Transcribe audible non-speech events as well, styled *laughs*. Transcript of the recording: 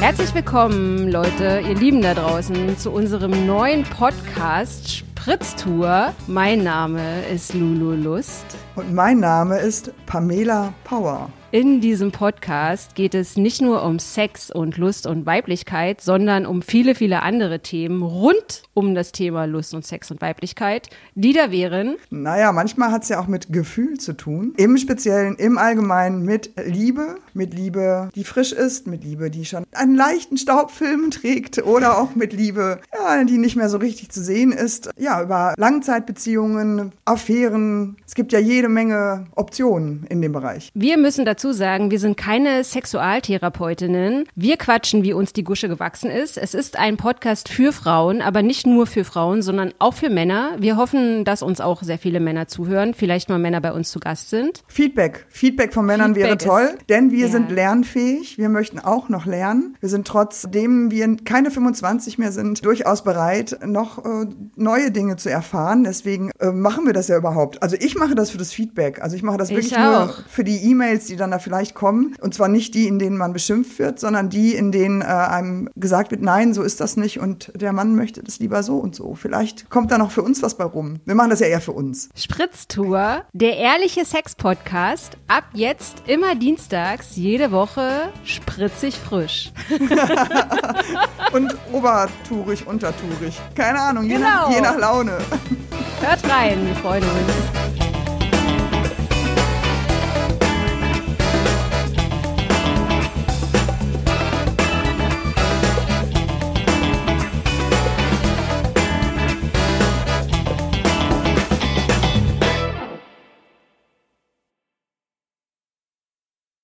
Herzlich willkommen, Leute, ihr Lieben da draußen, zu unserem neuen Podcast Spritztour. Mein Name ist Lulu Lust. Und mein Name ist Pamela Power. In diesem Podcast geht es nicht nur um Sex und Lust und Weiblichkeit, sondern um viele, viele andere Themen rund um das Thema Lust und Sex und Weiblichkeit, die da wären. Naja, manchmal hat es ja auch mit Gefühl zu tun. Im Speziellen, im Allgemeinen mit Liebe, mit Liebe, die frisch ist, mit Liebe, die schon einen leichten Staubfilm *laughs* trägt oder auch mit Liebe, ja, die nicht mehr so richtig zu sehen ist. Ja, über Langzeitbeziehungen, Affären. Es gibt ja jede Menge Optionen in dem Bereich. Wir müssen dazu dazu sagen, wir sind keine Sexualtherapeutinnen. Wir quatschen, wie uns die Gusche gewachsen ist. Es ist ein Podcast für Frauen, aber nicht nur für Frauen, sondern auch für Männer. Wir hoffen, dass uns auch sehr viele Männer zuhören, vielleicht mal Männer bei uns zu Gast sind. Feedback. Feedback von Männern Feedback wäre toll, denn wir ja. sind lernfähig. Wir möchten auch noch lernen. Wir sind trotzdem wir keine 25 mehr sind, durchaus bereit, noch äh, neue Dinge zu erfahren. Deswegen äh, machen wir das ja überhaupt. Also ich mache das für das Feedback. Also ich mache das wirklich nur für die E-Mails, die dann dann da vielleicht kommen. Und zwar nicht die, in denen man beschimpft wird, sondern die, in denen äh, einem gesagt wird, nein, so ist das nicht und der Mann möchte das lieber so und so. Vielleicht kommt da noch für uns was bei rum. Wir machen das ja eher für uns. Spritztour, der ehrliche Sex-Podcast. Ab jetzt immer dienstags, jede Woche spritzig frisch. *laughs* und obertourig, untertourig. Keine Ahnung, je, genau. nach, je nach Laune. Hört rein, wir freuen uns.